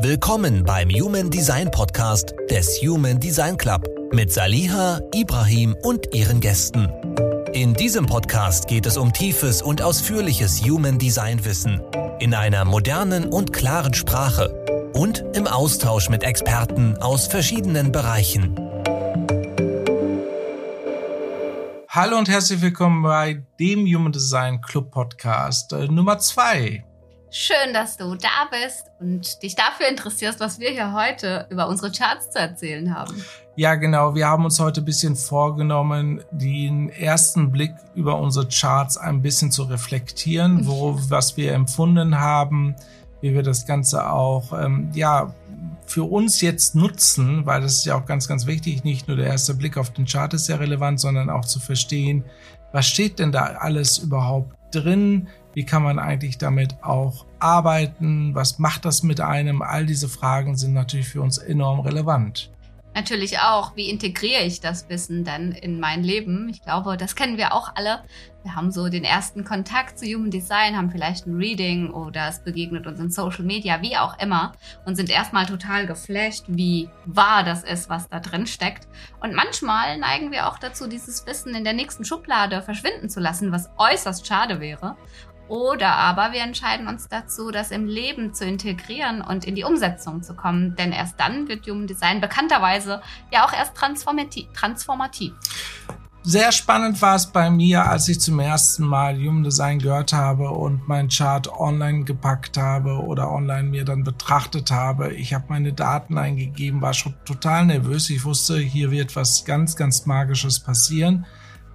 Willkommen beim Human Design Podcast des Human Design Club mit Saliha, Ibrahim und ihren Gästen. In diesem Podcast geht es um tiefes und ausführliches Human Design Wissen in einer modernen und klaren Sprache und im Austausch mit Experten aus verschiedenen Bereichen. Hallo und herzlich willkommen bei dem Human Design Club Podcast äh, Nummer zwei. Schön, dass du da bist und dich dafür interessierst, was wir hier heute über unsere Charts zu erzählen haben. Ja, genau. Wir haben uns heute ein bisschen vorgenommen, den ersten Blick über unsere Charts ein bisschen zu reflektieren, wo, was wir empfunden haben, wie wir das Ganze auch, ähm, ja, für uns jetzt nutzen, weil das ist ja auch ganz, ganz wichtig. Nicht nur der erste Blick auf den Chart ist sehr relevant, sondern auch zu verstehen, was steht denn da alles überhaupt drin? Wie kann man eigentlich damit auch arbeiten? Was macht das mit einem? All diese Fragen sind natürlich für uns enorm relevant. Natürlich auch, wie integriere ich das Wissen denn in mein Leben? Ich glaube, das kennen wir auch alle. Wir haben so den ersten Kontakt zu Human Design, haben vielleicht ein Reading oder es begegnet uns in Social Media, wie auch immer, und sind erstmal total geflasht, wie wahr das ist, was da drin steckt. Und manchmal neigen wir auch dazu, dieses Wissen in der nächsten Schublade verschwinden zu lassen, was äußerst schade wäre. Oder aber wir entscheiden uns dazu, das im Leben zu integrieren und in die Umsetzung zu kommen. Denn erst dann wird Human Design bekannterweise ja auch erst transformativ. Sehr spannend war es bei mir, als ich zum ersten Mal Human Design gehört habe und meinen Chart online gepackt habe oder online mir dann betrachtet habe. Ich habe meine Daten eingegeben, war schon total nervös. Ich wusste, hier wird was ganz, ganz Magisches passieren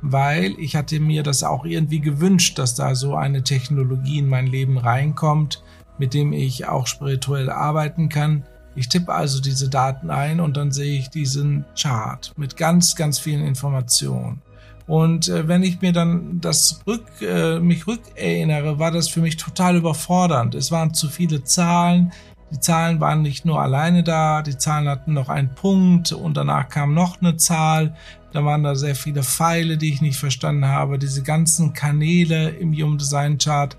weil ich hatte mir das auch irgendwie gewünscht, dass da so eine Technologie in mein Leben reinkommt, mit dem ich auch spirituell arbeiten kann. Ich tippe also diese Daten ein und dann sehe ich diesen Chart mit ganz, ganz vielen Informationen. Und äh, wenn ich mir dann das rück, äh, mich rückerinnere, war das für mich total überfordernd. Es waren zu viele Zahlen. Die Zahlen waren nicht nur alleine da, die Zahlen hatten noch einen Punkt und danach kam noch eine Zahl. Da waren da sehr viele Pfeile, die ich nicht verstanden habe. Diese ganzen Kanäle im Human Design Chart,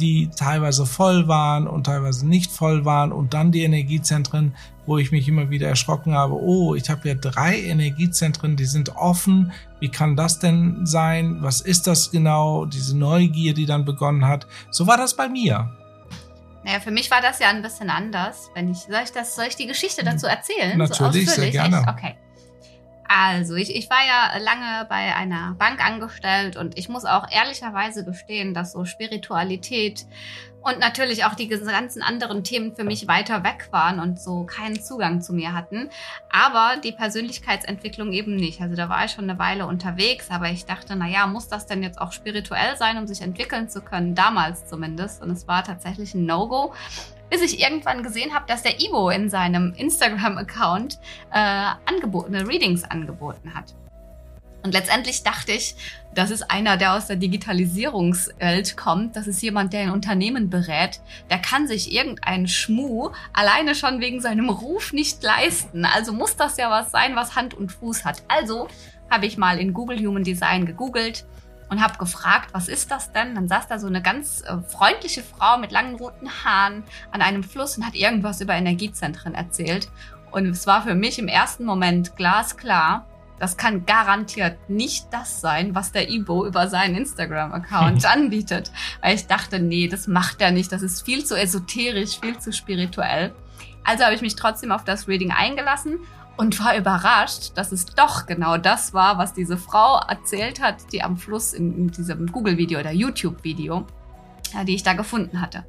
die teilweise voll waren und teilweise nicht voll waren. Und dann die Energiezentren, wo ich mich immer wieder erschrocken habe. Oh, ich habe ja drei Energiezentren, die sind offen. Wie kann das denn sein? Was ist das genau? Diese Neugier, die dann begonnen hat. So war das bei mir. Naja, für mich war das ja ein bisschen anders. Wenn ich, soll ich das, soll ich die Geschichte dazu erzählen? Natürlich, so sehr gerne. Okay. Also, ich, ich war ja lange bei einer Bank angestellt und ich muss auch ehrlicherweise gestehen, dass so Spiritualität und natürlich auch die ganzen anderen Themen für mich weiter weg waren und so keinen Zugang zu mir hatten. Aber die Persönlichkeitsentwicklung eben nicht. Also da war ich schon eine Weile unterwegs, aber ich dachte, na ja, muss das denn jetzt auch spirituell sein, um sich entwickeln zu können? Damals zumindest. Und es war tatsächlich ein No-Go bis ich irgendwann gesehen habe, dass der Ivo in seinem Instagram-Account äh, angebotene Readings angeboten hat. Und letztendlich dachte ich, das ist einer, der aus der Digitalisierungswelt kommt. Das ist jemand, der ein Unternehmen berät. Der kann sich irgendeinen Schmuh alleine schon wegen seinem Ruf nicht leisten. Also muss das ja was sein, was Hand und Fuß hat. Also habe ich mal in Google Human Design gegoogelt und habe gefragt, was ist das denn? Dann saß da so eine ganz äh, freundliche Frau mit langen roten Haaren an einem Fluss und hat irgendwas über Energiezentren erzählt. Und es war für mich im ersten Moment glasklar, das kann garantiert nicht das sein, was der Ibo über seinen Instagram-Account anbietet. Weil ich dachte, nee, das macht er nicht. Das ist viel zu esoterisch, viel zu spirituell. Also habe ich mich trotzdem auf das Reading eingelassen und war überrascht, dass es doch genau das war, was diese Frau erzählt hat, die am Fluss in, in diesem Google-Video oder YouTube-Video, ja, die ich da gefunden hatte.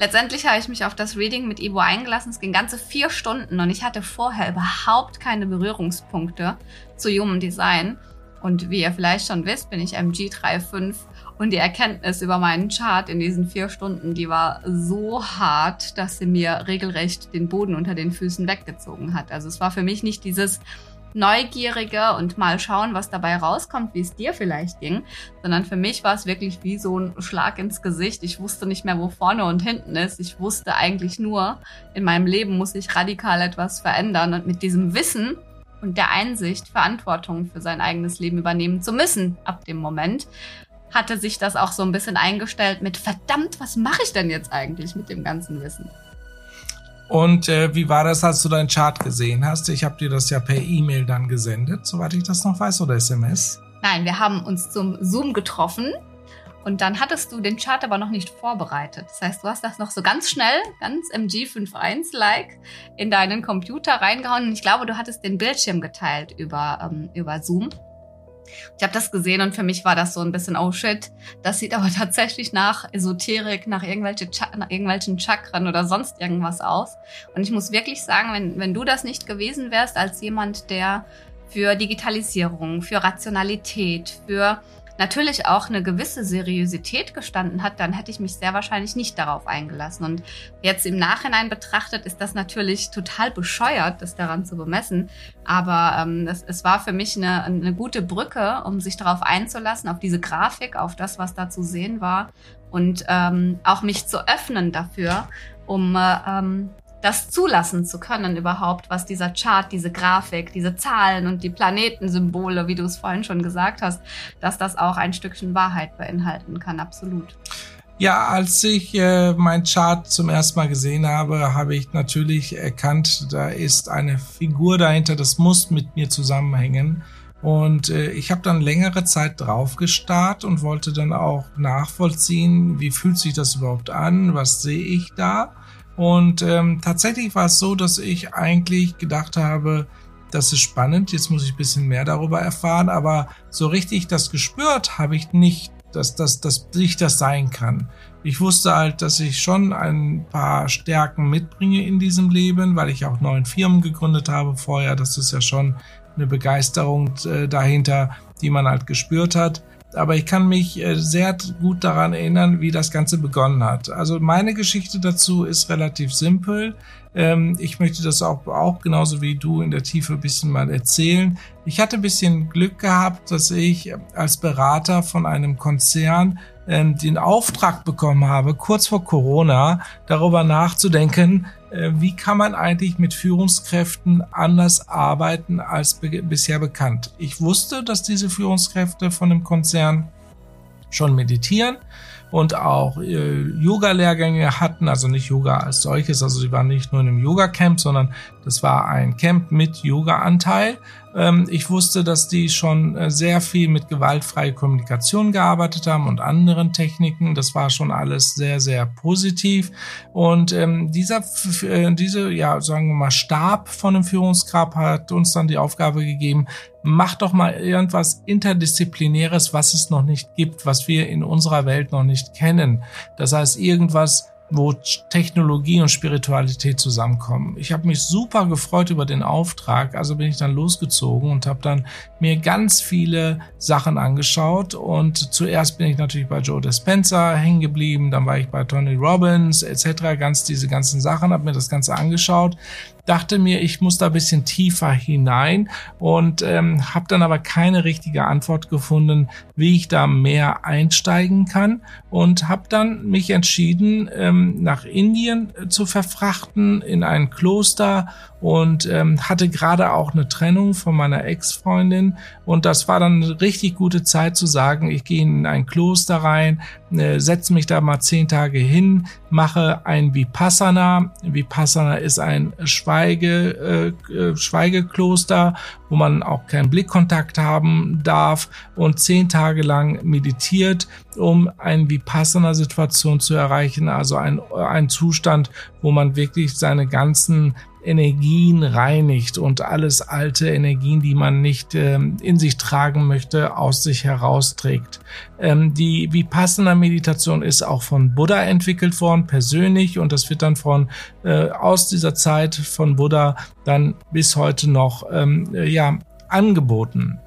Letztendlich habe ich mich auf das Reading mit Ivo eingelassen. Es ging ganze vier Stunden und ich hatte vorher überhaupt keine Berührungspunkte zu Human Design. Und wie ihr vielleicht schon wisst, bin ich MG35 und die Erkenntnis über meinen Chart in diesen vier Stunden, die war so hart, dass sie mir regelrecht den Boden unter den Füßen weggezogen hat. Also es war für mich nicht dieses Neugierige und mal schauen, was dabei rauskommt, wie es dir vielleicht ging, sondern für mich war es wirklich wie so ein Schlag ins Gesicht. Ich wusste nicht mehr, wo vorne und hinten ist. Ich wusste eigentlich nur, in meinem Leben muss ich radikal etwas verändern und mit diesem Wissen und der Einsicht, Verantwortung für sein eigenes Leben übernehmen zu müssen ab dem Moment, hatte sich das auch so ein bisschen eingestellt mit verdammt, was mache ich denn jetzt eigentlich mit dem ganzen Wissen? Und äh, wie war das, als du deinen Chart gesehen hast? Ich habe dir das ja per E-Mail dann gesendet, soweit ich das noch weiß, oder SMS? Nein, wir haben uns zum Zoom getroffen und dann hattest du den Chart aber noch nicht vorbereitet. Das heißt, du hast das noch so ganz schnell, ganz MG51-like in deinen Computer reingehauen. Und ich glaube, du hattest den Bildschirm geteilt über, ähm, über Zoom. Ich habe das gesehen und für mich war das so ein bisschen, oh shit, das sieht aber tatsächlich nach Esoterik, nach, irgendwelche nach irgendwelchen Chakren oder sonst irgendwas aus. Und ich muss wirklich sagen, wenn, wenn du das nicht gewesen wärst als jemand, der für Digitalisierung, für Rationalität, für natürlich auch eine gewisse Seriosität gestanden hat, dann hätte ich mich sehr wahrscheinlich nicht darauf eingelassen. Und jetzt im Nachhinein betrachtet ist das natürlich total bescheuert, das daran zu bemessen. Aber ähm, es, es war für mich eine, eine gute Brücke, um sich darauf einzulassen, auf diese Grafik, auf das, was da zu sehen war und ähm, auch mich zu öffnen dafür, um äh, ähm, das zulassen zu können überhaupt, was dieser Chart, diese Grafik, diese Zahlen und die Planetensymbole, wie du es vorhin schon gesagt hast, dass das auch ein Stückchen Wahrheit beinhalten kann, absolut. Ja, als ich äh, mein Chart zum ersten Mal gesehen habe, habe ich natürlich erkannt, da ist eine Figur dahinter, das muss mit mir zusammenhängen. Und äh, ich habe dann längere Zeit drauf gestarrt und wollte dann auch nachvollziehen, wie fühlt sich das überhaupt an, was sehe ich da. Und ähm, tatsächlich war es so, dass ich eigentlich gedacht habe, das ist spannend, jetzt muss ich ein bisschen mehr darüber erfahren, aber so richtig das gespürt habe ich nicht, dass, dass, dass ich das sein kann. Ich wusste halt, dass ich schon ein paar Stärken mitbringe in diesem Leben, weil ich auch neun Firmen gegründet habe vorher. Das ist ja schon eine Begeisterung äh, dahinter, die man halt gespürt hat aber ich kann mich äh, sehr gut daran erinnern, wie das Ganze begonnen hat. Also meine Geschichte dazu ist relativ simpel. Ähm, ich möchte das auch, auch genauso wie du in der Tiefe ein bisschen mal erzählen. Ich hatte ein bisschen Glück gehabt, dass ich als Berater von einem Konzern ähm, den Auftrag bekommen habe, kurz vor Corona darüber nachzudenken, äh, wie kann man eigentlich mit Führungskräften anders arbeiten als be bisher bekannt. Ich wusste, dass diese Führungskräfte von dem Konzern schon meditieren und auch äh, Yoga-Lehrgänge hatten, also nicht Yoga als solches, also sie waren nicht nur in einem Yoga-Camp, sondern das war ein Camp mit Yoga-Anteil. Ähm, ich wusste, dass die schon äh, sehr viel mit gewaltfreier Kommunikation gearbeitet haben und anderen Techniken. Das war schon alles sehr, sehr positiv. Und ähm, dieser, äh, diese, ja, sagen wir mal, Stab von dem Führungsgrab hat uns dann die Aufgabe gegeben, mach doch mal irgendwas Interdisziplinäres, was es noch nicht gibt, was wir in unserer Welt noch nicht kennen. Das heißt, irgendwas, wo Technologie und Spiritualität zusammenkommen. Ich habe mich super gefreut über den Auftrag, also bin ich dann losgezogen und habe dann mir ganz viele Sachen angeschaut und zuerst bin ich natürlich bei Joe Dispenza hängen geblieben, dann war ich bei Tony Robbins etc., ganz diese ganzen Sachen, habe mir das Ganze angeschaut, dachte mir, ich muss da ein bisschen tiefer hinein und ähm, habe dann aber keine richtige Antwort gefunden, wie ich da mehr einsteigen kann und habe dann mich entschieden, ähm, nach Indien äh, zu verfrachten in ein Kloster und ähm, hatte gerade auch eine Trennung von meiner Ex-Freundin und das war dann eine richtig gute Zeit zu sagen, ich gehe in ein Kloster rein, äh, setze mich da mal zehn Tage hin, mache ein Vipassana. Vipassana ist ein Schweige, äh, äh, Schweigekloster, wo man auch keinen Blickkontakt haben darf und zehn Tage lang meditiert, um eine Vipassana-Situation zu erreichen, also ein, ein Zustand, wo man wirklich seine ganzen Energien reinigt und alles alte Energien, die man nicht ähm, in sich tragen möchte, aus sich herausträgt. Ähm, die Vipassana-Meditation ist auch von Buddha entwickelt worden, persönlich, und das wird dann von äh, aus dieser Zeit von Buddha dann bis heute noch ähm, ja angeboten.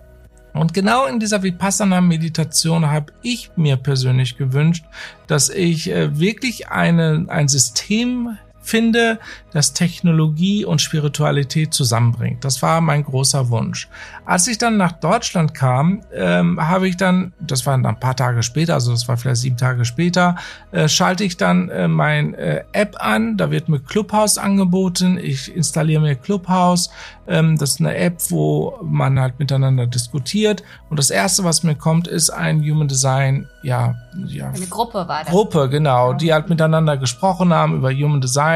Und genau in dieser Vipassana-Meditation habe ich mir persönlich gewünscht, dass ich äh, wirklich eine, ein System finde, das Technologie und Spiritualität zusammenbringt. Das war mein großer Wunsch. Als ich dann nach Deutschland kam, ähm, habe ich dann, das waren dann ein paar Tage später, also das war vielleicht sieben Tage später, äh, schalte ich dann äh, mein äh, App an. Da wird mir Clubhouse angeboten. Ich installiere mir Clubhouse. Ähm, das ist eine App, wo man halt miteinander diskutiert. Und das erste, was mir kommt, ist ein Human Design, ja, ja. Eine Gruppe war das. Gruppe, genau, die halt miteinander gesprochen haben über Human Design.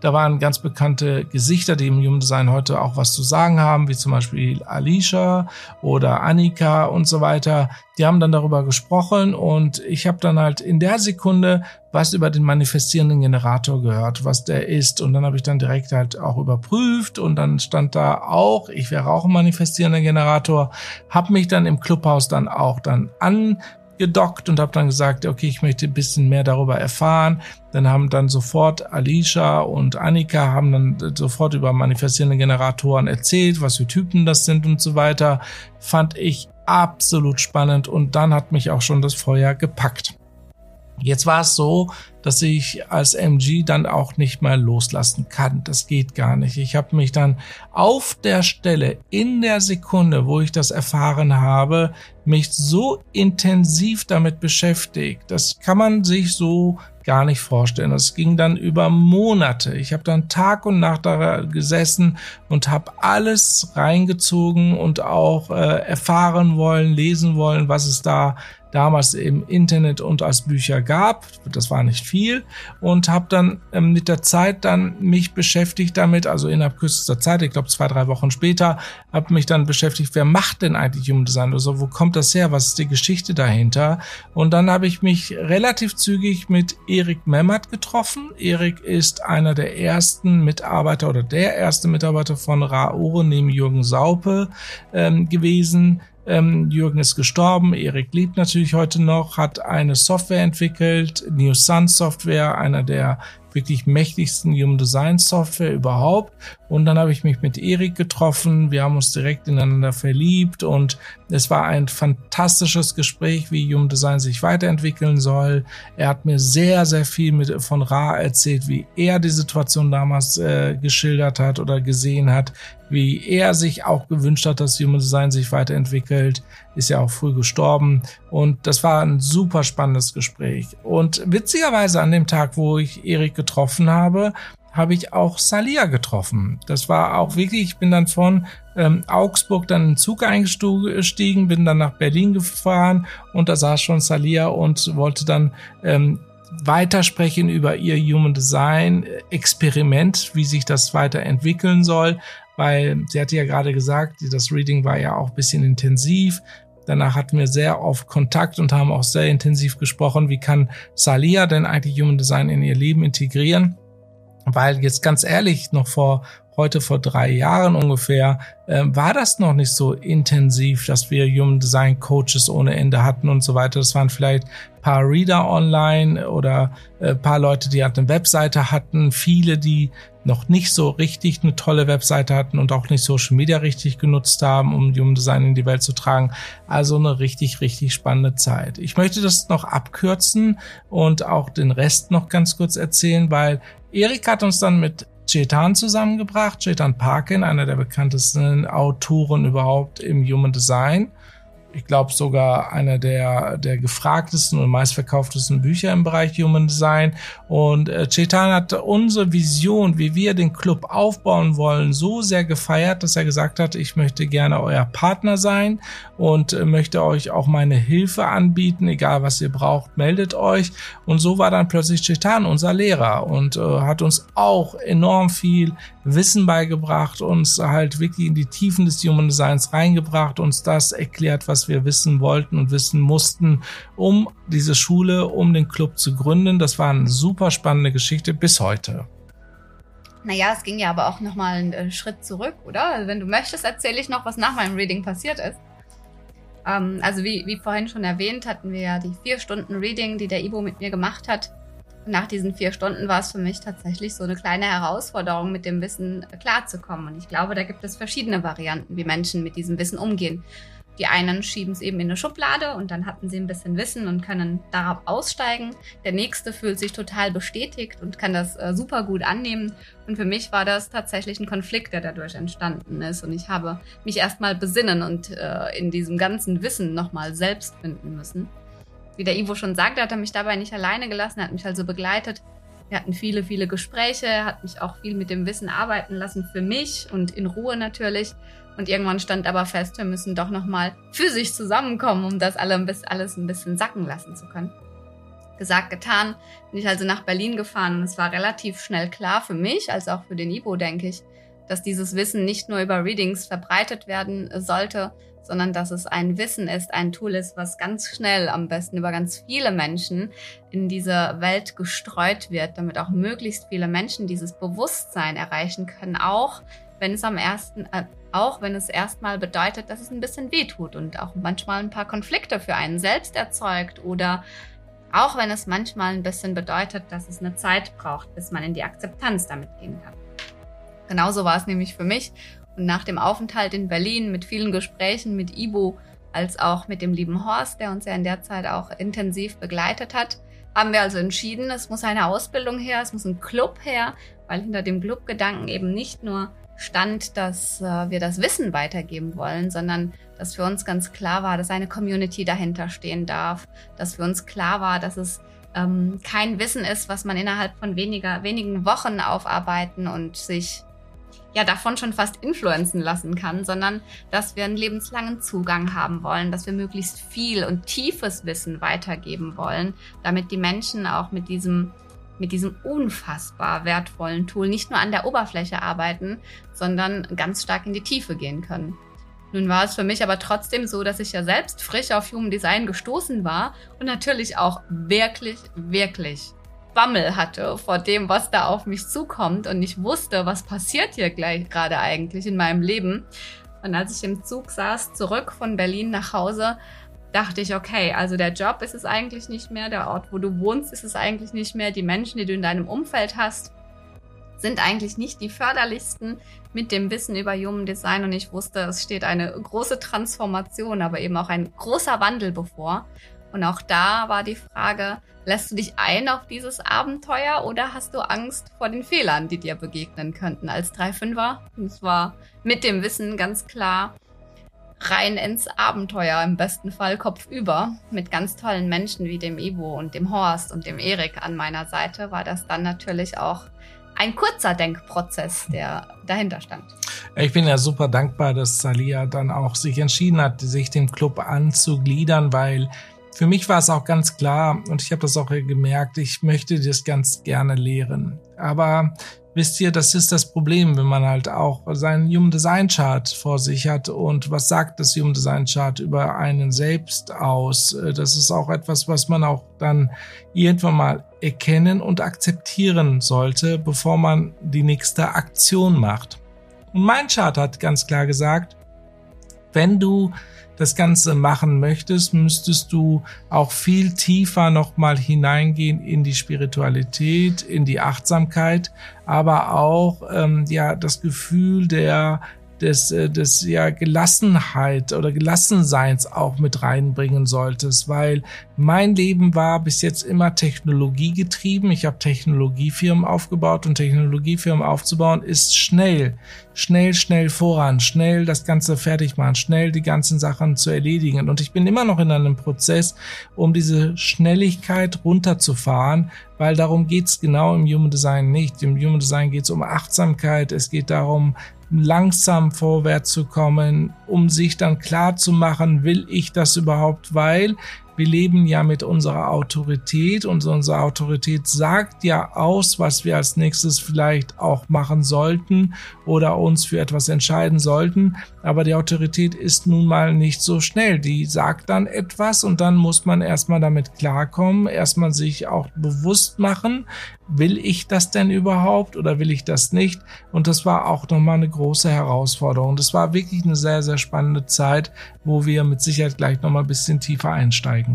Da waren ganz bekannte Gesichter, die im Human Design heute auch was zu sagen haben, wie zum Beispiel Alicia oder Annika und so weiter. Die haben dann darüber gesprochen und ich habe dann halt in der Sekunde was über den manifestierenden Generator gehört, was der ist. Und dann habe ich dann direkt halt auch überprüft und dann stand da auch, ich wäre auch ein manifestierender Generator, habe mich dann im Clubhaus dann auch dann angedockt und habe dann gesagt, okay, ich möchte ein bisschen mehr darüber erfahren. Dann haben dann sofort Alicia und Annika haben dann sofort über manifestierende Generatoren erzählt, was für Typen das sind und so weiter. Fand ich absolut spannend und dann hat mich auch schon das Feuer gepackt. Jetzt war es so, dass ich als MG dann auch nicht mehr loslassen kann. Das geht gar nicht. Ich habe mich dann auf der Stelle, in der Sekunde, wo ich das erfahren habe, mich so intensiv damit beschäftigt. Das kann man sich so gar nicht vorstellen. Das ging dann über Monate. Ich habe dann Tag und Nacht da gesessen und habe alles reingezogen und auch äh, erfahren wollen, lesen wollen, was es da damals im Internet und als Bücher gab. Das war nicht viel und habe dann ähm, mit der Zeit dann mich beschäftigt damit, also innerhalb kürzester Zeit, ich glaube zwei, drei Wochen später, habe mich dann beschäftigt, wer macht denn eigentlich Human Design? Also wo kommt das her? Was ist die Geschichte dahinter? Und dann habe ich mich relativ zügig mit Erik Memmert getroffen. Erik ist einer der ersten Mitarbeiter oder der erste Mitarbeiter von Raore neben Jürgen Saupe ähm, gewesen ähm, Jürgen ist gestorben, Erik lebt natürlich heute noch, hat eine Software entwickelt, New Sun Software, einer der wirklich mächtigsten Human Design Software überhaupt. Und dann habe ich mich mit Erik getroffen. Wir haben uns direkt ineinander verliebt und es war ein fantastisches Gespräch, wie Human Design sich weiterentwickeln soll. Er hat mir sehr, sehr viel mit, von Ra erzählt, wie er die Situation damals äh, geschildert hat oder gesehen hat, wie er sich auch gewünscht hat, dass Human Design sich weiterentwickelt. Ist ja auch früh gestorben. Und das war ein super spannendes Gespräch. Und witzigerweise an dem Tag, wo ich Erik getroffen habe, habe ich auch Salia getroffen. Das war auch wirklich, ich bin dann von ähm, Augsburg dann in den Zug eingestiegen, bin dann nach Berlin gefahren und da saß schon Salia und wollte dann ähm, weitersprechen über ihr Human Design Experiment, wie sich das weiterentwickeln soll, weil sie hatte ja gerade gesagt, das Reading war ja auch ein bisschen intensiv. Danach hatten wir sehr oft Kontakt und haben auch sehr intensiv gesprochen, wie kann Salia denn eigentlich Human Design in ihr Leben integrieren. Weil jetzt ganz ehrlich, noch vor heute vor drei Jahren ungefähr, äh, war das noch nicht so intensiv, dass wir Human Design Coaches ohne Ende hatten und so weiter. Das waren vielleicht paar Reader online oder äh, paar Leute, die halt eine Webseite hatten, viele, die noch nicht so richtig eine tolle Webseite hatten und auch nicht Social Media richtig genutzt haben, um Human Design in die Welt zu tragen. Also eine richtig, richtig spannende Zeit. Ich möchte das noch abkürzen und auch den Rest noch ganz kurz erzählen, weil Erik hat uns dann mit Chetan zusammengebracht. Chetan Parkin, einer der bekanntesten Autoren überhaupt im Human Design ich glaube sogar einer der, der gefragtesten und meistverkauftesten Bücher im Bereich Human Design. Und äh, Chetan hat unsere Vision, wie wir den Club aufbauen wollen, so sehr gefeiert, dass er gesagt hat, ich möchte gerne euer Partner sein und äh, möchte euch auch meine Hilfe anbieten, egal was ihr braucht, meldet euch. Und so war dann plötzlich Chetan unser Lehrer und äh, hat uns auch enorm viel Wissen beigebracht, uns halt wirklich in die Tiefen des Human Designs reingebracht, uns das erklärt, was wir wissen wollten und wissen mussten, um diese Schule, um den Club zu gründen. Das war eine super spannende Geschichte bis heute. Naja, es ging ja aber auch nochmal einen äh, Schritt zurück, oder? Also wenn du möchtest, erzähle ich noch, was nach meinem Reading passiert ist. Ähm, also wie, wie vorhin schon erwähnt, hatten wir ja die vier Stunden Reading, die der Ibo mit mir gemacht hat. Und nach diesen vier Stunden war es für mich tatsächlich so eine kleine Herausforderung, mit dem Wissen klarzukommen. Und ich glaube, da gibt es verschiedene Varianten, wie Menschen mit diesem Wissen umgehen. Die einen schieben es eben in eine Schublade und dann hatten sie ein bisschen Wissen und können darauf aussteigen. Der nächste fühlt sich total bestätigt und kann das äh, super gut annehmen. Und für mich war das tatsächlich ein Konflikt, der dadurch entstanden ist. Und ich habe mich erstmal besinnen und äh, in diesem ganzen Wissen nochmal selbst finden müssen. Wie der Ivo schon sagte, hat er mich dabei nicht alleine gelassen, hat mich also begleitet. Wir hatten viele, viele Gespräche, hat mich auch viel mit dem Wissen arbeiten lassen für mich und in Ruhe natürlich. Und irgendwann stand aber fest, wir müssen doch nochmal physisch zusammenkommen, um das alles ein bisschen sacken lassen zu können. Gesagt, getan. Bin ich also nach Berlin gefahren und es war relativ schnell klar für mich, als auch für den Ibo, denke ich, dass dieses Wissen nicht nur über Readings verbreitet werden sollte, sondern dass es ein Wissen ist, ein Tool ist, was ganz schnell, am besten über ganz viele Menschen in diese Welt gestreut wird, damit auch möglichst viele Menschen dieses Bewusstsein erreichen können, auch wenn es am ersten, äh, auch wenn es erstmal bedeutet, dass es ein bisschen wehtut und auch manchmal ein paar Konflikte für einen selbst erzeugt oder auch wenn es manchmal ein bisschen bedeutet, dass es eine Zeit braucht, bis man in die Akzeptanz damit gehen kann. Genauso war es nämlich für mich. Und nach dem Aufenthalt in Berlin mit vielen Gesprächen mit Ibo als auch mit dem lieben Horst, der uns ja in der Zeit auch intensiv begleitet hat, haben wir also entschieden, es muss eine Ausbildung her, es muss ein Club her, weil hinter dem Clubgedanken eben nicht nur stand, dass äh, wir das Wissen weitergeben wollen, sondern dass für uns ganz klar war, dass eine Community dahinter stehen darf, dass für uns klar war, dass es ähm, kein Wissen ist, was man innerhalb von weniger, wenigen Wochen aufarbeiten und sich ja davon schon fast influenzen lassen kann, sondern dass wir einen lebenslangen Zugang haben wollen, dass wir möglichst viel und tiefes Wissen weitergeben wollen, damit die Menschen auch mit diesem mit diesem unfassbar wertvollen Tool nicht nur an der Oberfläche arbeiten, sondern ganz stark in die Tiefe gehen können. Nun war es für mich aber trotzdem so, dass ich ja selbst frisch auf Human Design gestoßen war und natürlich auch wirklich, wirklich Bammel hatte vor dem, was da auf mich zukommt und ich wusste, was passiert hier gleich gerade eigentlich in meinem Leben. Und als ich im Zug saß, zurück von Berlin nach Hause, dachte ich, okay, also der Job ist es eigentlich nicht mehr, der Ort, wo du wohnst, ist es eigentlich nicht mehr, die Menschen, die du in deinem Umfeld hast, sind eigentlich nicht die förderlichsten mit dem Wissen über Human Design und ich wusste, es steht eine große Transformation, aber eben auch ein großer Wandel bevor. Und auch da war die Frage, lässt du dich ein auf dieses Abenteuer oder hast du Angst vor den Fehlern, die dir begegnen könnten als 3-5er? Und es war mit dem Wissen ganz klar rein ins Abenteuer, im besten Fall kopfüber. Mit ganz tollen Menschen wie dem Ivo und dem Horst und dem Erik an meiner Seite war das dann natürlich auch ein kurzer Denkprozess, der dahinter stand. Ich bin ja super dankbar, dass Salia dann auch sich entschieden hat, sich dem Club anzugliedern, weil für mich war es auch ganz klar, und ich habe das auch gemerkt, ich möchte das ganz gerne lehren. Aber wisst ihr, das ist das Problem, wenn man halt auch seinen Human Design Chart vor sich hat. Und was sagt das Human Design Chart über einen selbst aus? Das ist auch etwas, was man auch dann irgendwann mal erkennen und akzeptieren sollte, bevor man die nächste Aktion macht. Und mein Chart hat ganz klar gesagt, wenn du das Ganze machen möchtest, müsstest du auch viel tiefer nochmal hineingehen in die Spiritualität, in die Achtsamkeit, aber auch ähm, ja das Gefühl der des, äh, des ja Gelassenheit oder Gelassenseins auch mit reinbringen solltest, weil mein Leben war bis jetzt immer technologiegetrieben. Ich habe Technologiefirmen aufgebaut und Technologiefirmen aufzubauen ist schnell, schnell, schnell voran, schnell das Ganze fertig machen, schnell die ganzen Sachen zu erledigen. Und ich bin immer noch in einem Prozess, um diese Schnelligkeit runterzufahren, weil darum geht's genau im Human Design nicht. Im Human Design geht's um Achtsamkeit, es geht darum, langsam vorwärts zu kommen, um sich dann klar zu machen, will ich das überhaupt, weil wir leben ja mit unserer Autorität und unsere Autorität sagt ja aus, was wir als nächstes vielleicht auch machen sollten oder uns für etwas entscheiden sollten. Aber die Autorität ist nun mal nicht so schnell. Die sagt dann etwas und dann muss man erstmal damit klarkommen, erstmal sich auch bewusst machen, will ich das denn überhaupt oder will ich das nicht? Und das war auch nochmal eine große Herausforderung. Das war wirklich eine sehr, sehr spannende Zeit, wo wir mit Sicherheit gleich nochmal ein bisschen tiefer einsteigen.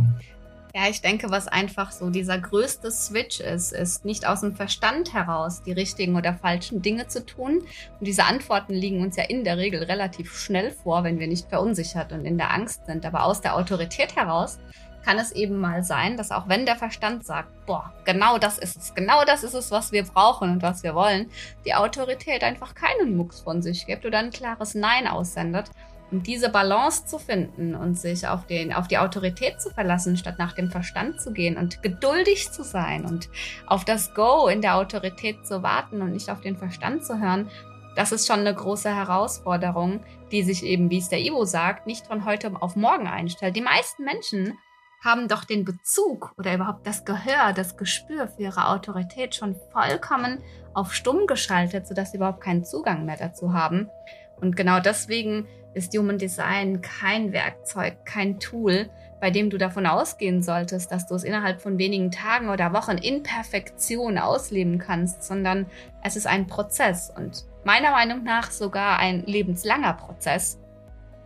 Ja, ich denke, was einfach so dieser größte Switch ist, ist nicht aus dem Verstand heraus die richtigen oder falschen Dinge zu tun. Und diese Antworten liegen uns ja in der Regel relativ schnell vor, wenn wir nicht verunsichert und in der Angst sind. Aber aus der Autorität heraus kann es eben mal sein, dass auch wenn der Verstand sagt, boah, genau das ist es, genau das ist es, was wir brauchen und was wir wollen, die Autorität einfach keinen Mucks von sich gibt oder ein klares Nein aussendet. Und diese Balance zu finden und sich auf, den, auf die Autorität zu verlassen, statt nach dem Verstand zu gehen und geduldig zu sein und auf das Go in der Autorität zu warten und nicht auf den Verstand zu hören, das ist schon eine große Herausforderung, die sich eben, wie es der Ivo sagt, nicht von heute auf morgen einstellt. Die meisten Menschen haben doch den Bezug oder überhaupt das Gehör, das Gespür für ihre Autorität schon vollkommen auf stumm geschaltet, sodass sie überhaupt keinen Zugang mehr dazu haben. Und genau deswegen ist Human Design kein Werkzeug, kein Tool, bei dem du davon ausgehen solltest, dass du es innerhalb von wenigen Tagen oder Wochen in Perfektion ausleben kannst, sondern es ist ein Prozess und meiner Meinung nach sogar ein lebenslanger Prozess,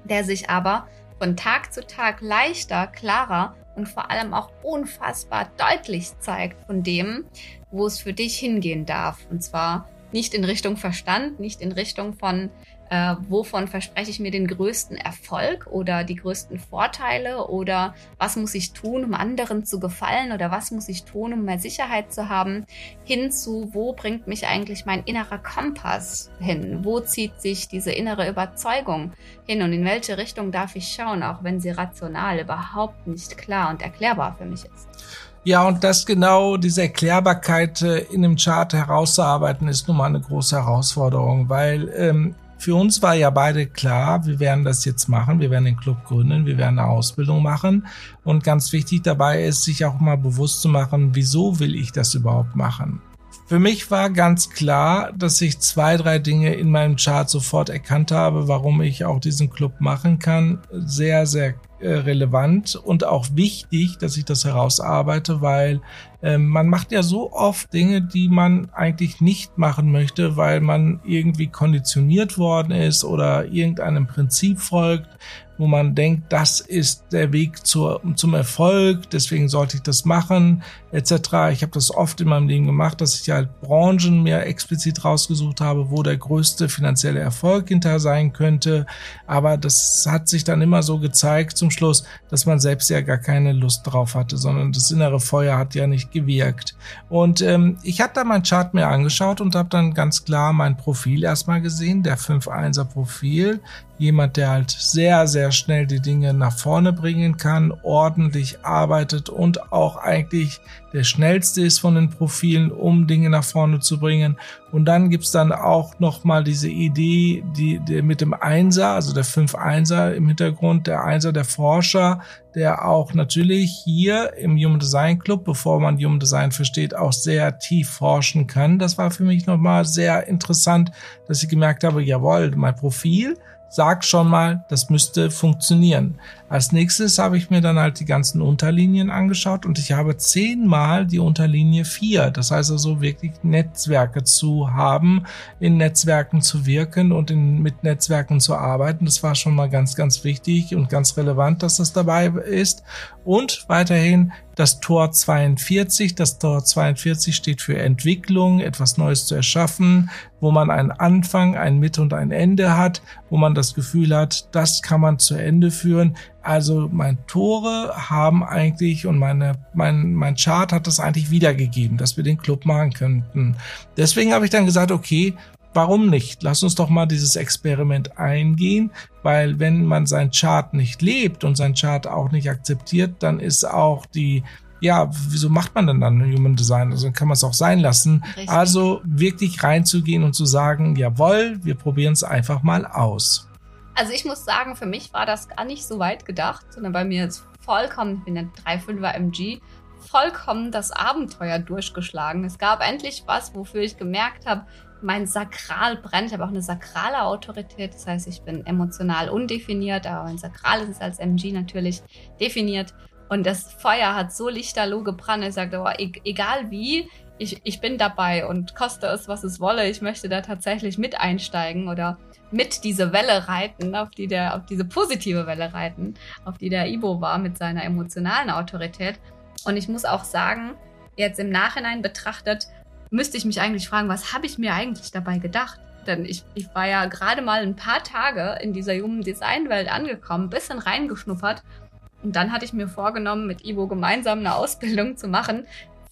der sich aber von Tag zu Tag leichter, klarer und vor allem auch unfassbar deutlich zeigt von dem, wo es für dich hingehen darf. Und zwar nicht in Richtung Verstand, nicht in Richtung von äh, wovon verspreche ich mir den größten Erfolg oder die größten Vorteile? Oder was muss ich tun, um anderen zu gefallen? Oder was muss ich tun, um mehr Sicherheit zu haben, hin zu, wo bringt mich eigentlich mein innerer Kompass hin, wo zieht sich diese innere Überzeugung hin? Und in welche Richtung darf ich schauen, auch wenn sie rational überhaupt nicht klar und erklärbar für mich ist. Ja, und das genau, diese Erklärbarkeit äh, in einem Chart herauszuarbeiten, ist nun mal eine große Herausforderung, weil ähm, für uns war ja beide klar, wir werden das jetzt machen, wir werden den Club gründen, wir werden eine Ausbildung machen. Und ganz wichtig dabei ist, sich auch mal bewusst zu machen, wieso will ich das überhaupt machen? Für mich war ganz klar, dass ich zwei, drei Dinge in meinem Chart sofort erkannt habe, warum ich auch diesen Club machen kann. Sehr, sehr äh, relevant und auch wichtig, dass ich das herausarbeite, weil äh, man macht ja so oft Dinge, die man eigentlich nicht machen möchte, weil man irgendwie konditioniert worden ist oder irgendeinem Prinzip folgt, wo man denkt, das ist der Weg zur, zum Erfolg, deswegen sollte ich das machen, etc. Ich habe das oft in meinem Leben gemacht, dass ich halt Branchen mir explizit rausgesucht habe, wo der größte finanzielle Erfolg hinter sein könnte. Aber das hat sich dann immer so gezeigt zum Schluss, dass man selbst ja gar keine Lust drauf hatte, sondern das innere Feuer hat ja nicht gewirkt. Und ähm, ich habe da mein Chart mir angeschaut und habe dann ganz klar mein Profil erstmal gesehen, der 5-1er Profil jemand, der halt sehr, sehr schnell die Dinge nach vorne bringen kann, ordentlich arbeitet und auch eigentlich der schnellste ist von den Profilen, um Dinge nach vorne zu bringen. Und dann gibt's dann auch nochmal diese Idee, die, die mit dem Einser, also der 5-Einser im Hintergrund, der Einser der Forscher, der auch natürlich hier im Human Design Club, bevor man Human Design versteht, auch sehr tief forschen kann. Das war für mich nochmal sehr interessant, dass ich gemerkt habe, jawohl, mein Profil sag schon mal, das müsste funktionieren. Als nächstes habe ich mir dann halt die ganzen Unterlinien angeschaut und ich habe zehnmal die Unterlinie vier. Das heißt also wirklich Netzwerke zu haben, in Netzwerken zu wirken und in, mit Netzwerken zu arbeiten. Das war schon mal ganz, ganz wichtig und ganz relevant, dass das dabei ist. Und weiterhin das Tor 42. Das Tor 42 steht für Entwicklung, etwas Neues zu erschaffen, wo man einen Anfang, ein Mitte und ein Ende hat, wo man das Gefühl hat, das kann man zu Ende führen. Also mein Tore haben eigentlich und meine, mein, mein Chart hat das eigentlich wiedergegeben, dass wir den Club machen könnten. Deswegen habe ich dann gesagt, okay, warum nicht? Lass uns doch mal dieses Experiment eingehen, weil wenn man sein Chart nicht lebt und sein Chart auch nicht akzeptiert, dann ist auch die ja, wieso macht man denn dann Human Design? Also dann kann man es auch sein lassen. Richtig. Also wirklich reinzugehen und zu sagen, jawohl, wir probieren es einfach mal aus. Also ich muss sagen, für mich war das gar nicht so weit gedacht, sondern bei mir ist vollkommen, ich bin ein 3,5er MG, vollkommen das Abenteuer durchgeschlagen. Es gab endlich was, wofür ich gemerkt habe, mein Sakral brennt. Ich habe auch eine sakrale Autorität, das heißt, ich bin emotional undefiniert, aber mein Sakral ist als MG natürlich definiert. Und das Feuer hat so lichterloh gebrannt. Ich sagte, oh, e egal wie, ich, ich bin dabei und koste es, was es wolle. Ich möchte da tatsächlich mit einsteigen oder mit diese Welle reiten, auf die der, auf diese positive Welle reiten, auf die der Ibo war mit seiner emotionalen Autorität. Und ich muss auch sagen, jetzt im Nachhinein betrachtet, müsste ich mich eigentlich fragen, was habe ich mir eigentlich dabei gedacht? Denn ich, ich war ja gerade mal ein paar Tage in dieser jungen Designwelt angekommen, bisschen reingeschnuppert. Und dann hatte ich mir vorgenommen, mit Ivo gemeinsam eine Ausbildung zu machen,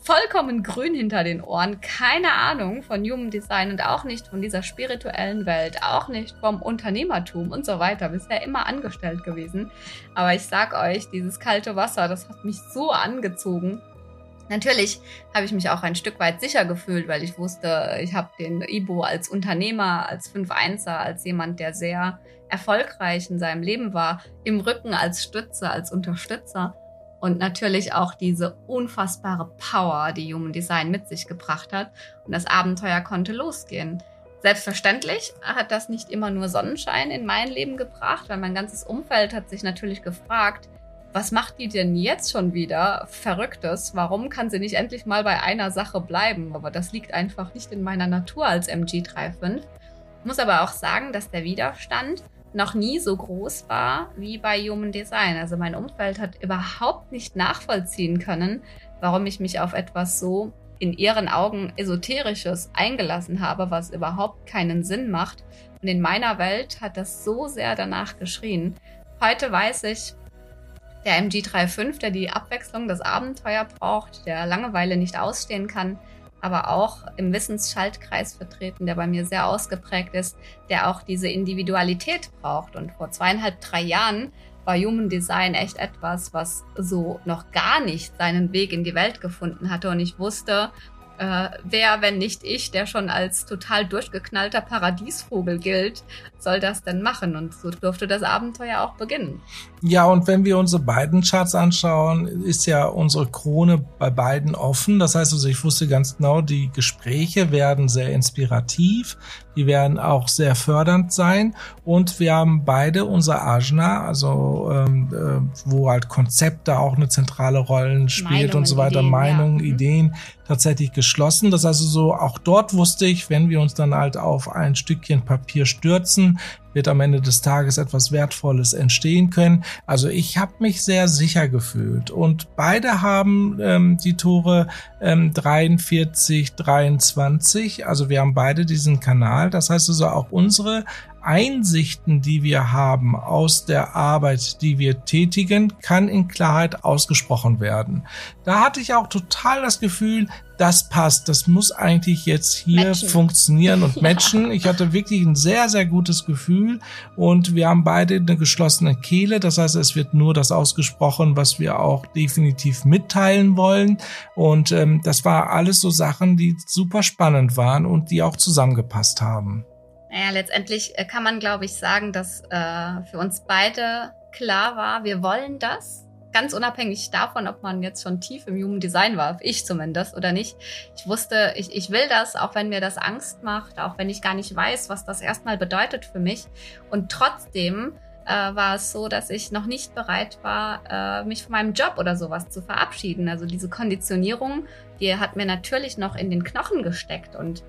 vollkommen grün hinter den Ohren, keine Ahnung von Human Design und auch nicht von dieser spirituellen Welt, auch nicht vom Unternehmertum und so weiter. Bisher immer angestellt gewesen. Aber ich sag euch, dieses kalte Wasser, das hat mich so angezogen. Natürlich habe ich mich auch ein Stück weit sicher gefühlt, weil ich wusste, ich habe den Ibo als Unternehmer, als 5-1er, als jemand, der sehr erfolgreich in seinem Leben war, im Rücken als Stütze, als Unterstützer. und natürlich auch diese unfassbare Power, die Human Design mit sich gebracht hat. Und das Abenteuer konnte losgehen. Selbstverständlich hat das nicht immer nur Sonnenschein in mein Leben gebracht, weil mein ganzes Umfeld hat sich natürlich gefragt, was macht die denn jetzt schon wieder Verrücktes? Warum kann sie nicht endlich mal bei einer Sache bleiben? Aber das liegt einfach nicht in meiner Natur als MG35. Ich muss aber auch sagen, dass der Widerstand noch nie so groß war wie bei Human Design. Also mein Umfeld hat überhaupt nicht nachvollziehen können, warum ich mich auf etwas so in ihren Augen esoterisches eingelassen habe, was überhaupt keinen Sinn macht. Und in meiner Welt hat das so sehr danach geschrien. Heute weiß ich, der MG35, der die Abwechslung, das Abenteuer braucht, der Langeweile nicht ausstehen kann, aber auch im Wissensschaltkreis vertreten, der bei mir sehr ausgeprägt ist, der auch diese Individualität braucht. Und vor zweieinhalb, drei Jahren war Human Design echt etwas, was so noch gar nicht seinen Weg in die Welt gefunden hatte. Und ich wusste, äh, wer, wenn nicht ich, der schon als total durchgeknallter Paradiesvogel gilt, soll das denn machen? Und so durfte das Abenteuer auch beginnen. Ja, und wenn wir unsere beiden Charts anschauen, ist ja unsere Krone bei beiden offen. Das heißt also, ich wusste ganz genau, die Gespräche werden sehr inspirativ, die werden auch sehr fördernd sein. Und wir haben beide unser Ajna, also ähm, äh, wo halt Konzepte auch eine zentrale Rolle spielt Meinungen, und so weiter, Ideen, Meinungen, ja. Mhm. Ideen tatsächlich geschlossen. Das heißt also, auch dort wusste ich, wenn wir uns dann halt auf ein Stückchen Papier stürzen, wird am Ende des Tages etwas Wertvolles entstehen können. Also ich habe mich sehr sicher gefühlt und beide haben ähm, die Tore ähm, 43, 23. Also wir haben beide diesen Kanal. Das heißt also auch unsere Einsichten, die wir haben aus der Arbeit, die wir tätigen, kann in Klarheit ausgesprochen werden. Da hatte ich auch total das Gefühl, das passt, das muss eigentlich jetzt hier matchen. funktionieren und matchen. Ich hatte wirklich ein sehr, sehr gutes Gefühl und wir haben beide eine geschlossene Kehle. Das heißt, es wird nur das ausgesprochen, was wir auch definitiv mitteilen wollen. Und ähm, das war alles so Sachen, die super spannend waren und die auch zusammengepasst haben. Naja, letztendlich äh, kann man, glaube ich, sagen, dass äh, für uns beide klar war, wir wollen das. Ganz unabhängig davon, ob man jetzt schon tief im Human Design war, ich zumindest oder nicht. Ich wusste, ich, ich will das, auch wenn mir das Angst macht, auch wenn ich gar nicht weiß, was das erstmal bedeutet für mich. Und trotzdem äh, war es so, dass ich noch nicht bereit war, äh, mich von meinem Job oder sowas zu verabschieden. Also diese Konditionierung, die hat mir natürlich noch in den Knochen gesteckt und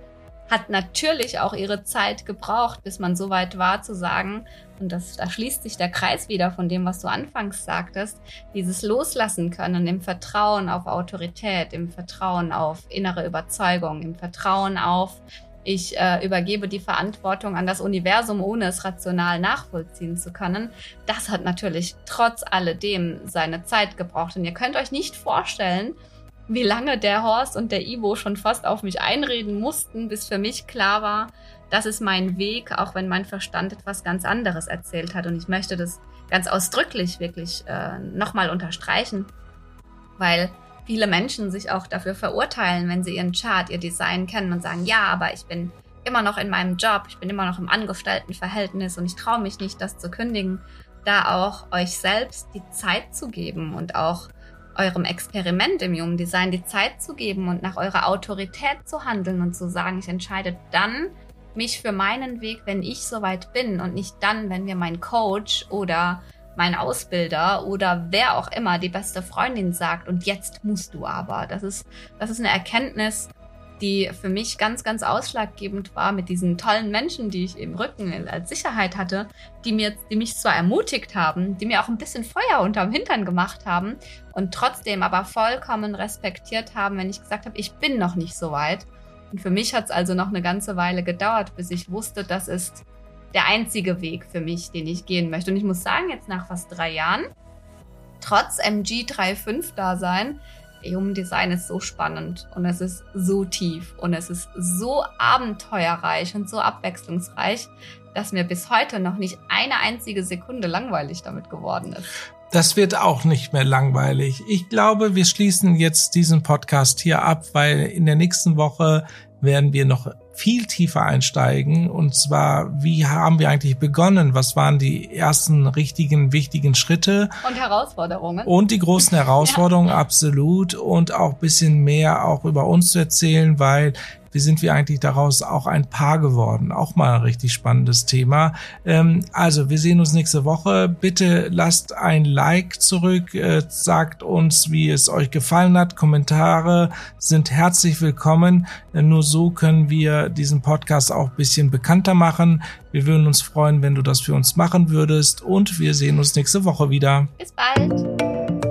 hat natürlich auch ihre Zeit gebraucht, bis man so weit war zu sagen, und das, da schließt sich der Kreis wieder von dem, was du anfangs sagtest, dieses Loslassen können im Vertrauen auf Autorität, im Vertrauen auf innere Überzeugung, im Vertrauen auf, ich äh, übergebe die Verantwortung an das Universum, ohne es rational nachvollziehen zu können. Das hat natürlich trotz alledem seine Zeit gebraucht. Und ihr könnt euch nicht vorstellen, wie lange der Horst und der Ivo schon fast auf mich einreden mussten, bis für mich klar war, das ist mein Weg, auch wenn mein Verstand etwas ganz anderes erzählt hat. Und ich möchte das ganz ausdrücklich wirklich äh, nochmal unterstreichen, weil viele Menschen sich auch dafür verurteilen, wenn sie ihren Chart, ihr Design kennen und sagen, ja, aber ich bin immer noch in meinem Job, ich bin immer noch im Angestelltenverhältnis und ich traue mich nicht, das zu kündigen, da auch euch selbst die Zeit zu geben und auch eurem Experiment im Human Design die Zeit zu geben und nach eurer Autorität zu handeln und zu sagen, ich entscheide dann mich für meinen Weg, wenn ich soweit bin und nicht dann, wenn mir mein Coach oder mein Ausbilder oder wer auch immer die beste Freundin sagt und jetzt musst du aber. Das ist, das ist eine Erkenntnis, die für mich ganz, ganz ausschlaggebend war mit diesen tollen Menschen, die ich im Rücken als Sicherheit hatte, die mir, die mich zwar ermutigt haben, die mir auch ein bisschen Feuer unterm Hintern gemacht haben und trotzdem aber vollkommen respektiert haben, wenn ich gesagt habe, ich bin noch nicht so weit. Und für mich hat es also noch eine ganze Weile gedauert, bis ich wusste, das ist der einzige Weg für mich, den ich gehen möchte. Und ich muss sagen, jetzt nach fast drei Jahren, trotz MG35-Dasein, Human Design ist so spannend und es ist so tief und es ist so abenteuerreich und so abwechslungsreich, dass mir bis heute noch nicht eine einzige Sekunde langweilig damit geworden ist. Das wird auch nicht mehr langweilig. Ich glaube, wir schließen jetzt diesen Podcast hier ab, weil in der nächsten Woche werden wir noch viel tiefer einsteigen. Und zwar, wie haben wir eigentlich begonnen? Was waren die ersten richtigen, wichtigen Schritte? Und Herausforderungen. Und die großen Herausforderungen, ja. absolut. Und auch bisschen mehr auch über uns zu erzählen, weil wie sind wir eigentlich daraus auch ein Paar geworden? Auch mal ein richtig spannendes Thema. Ähm, also, wir sehen uns nächste Woche. Bitte lasst ein Like zurück, äh, sagt uns, wie es euch gefallen hat. Kommentare sind herzlich willkommen. Äh, nur so können wir diesen Podcast auch ein bisschen bekannter machen. Wir würden uns freuen, wenn du das für uns machen würdest. Und wir sehen uns nächste Woche wieder. Bis bald.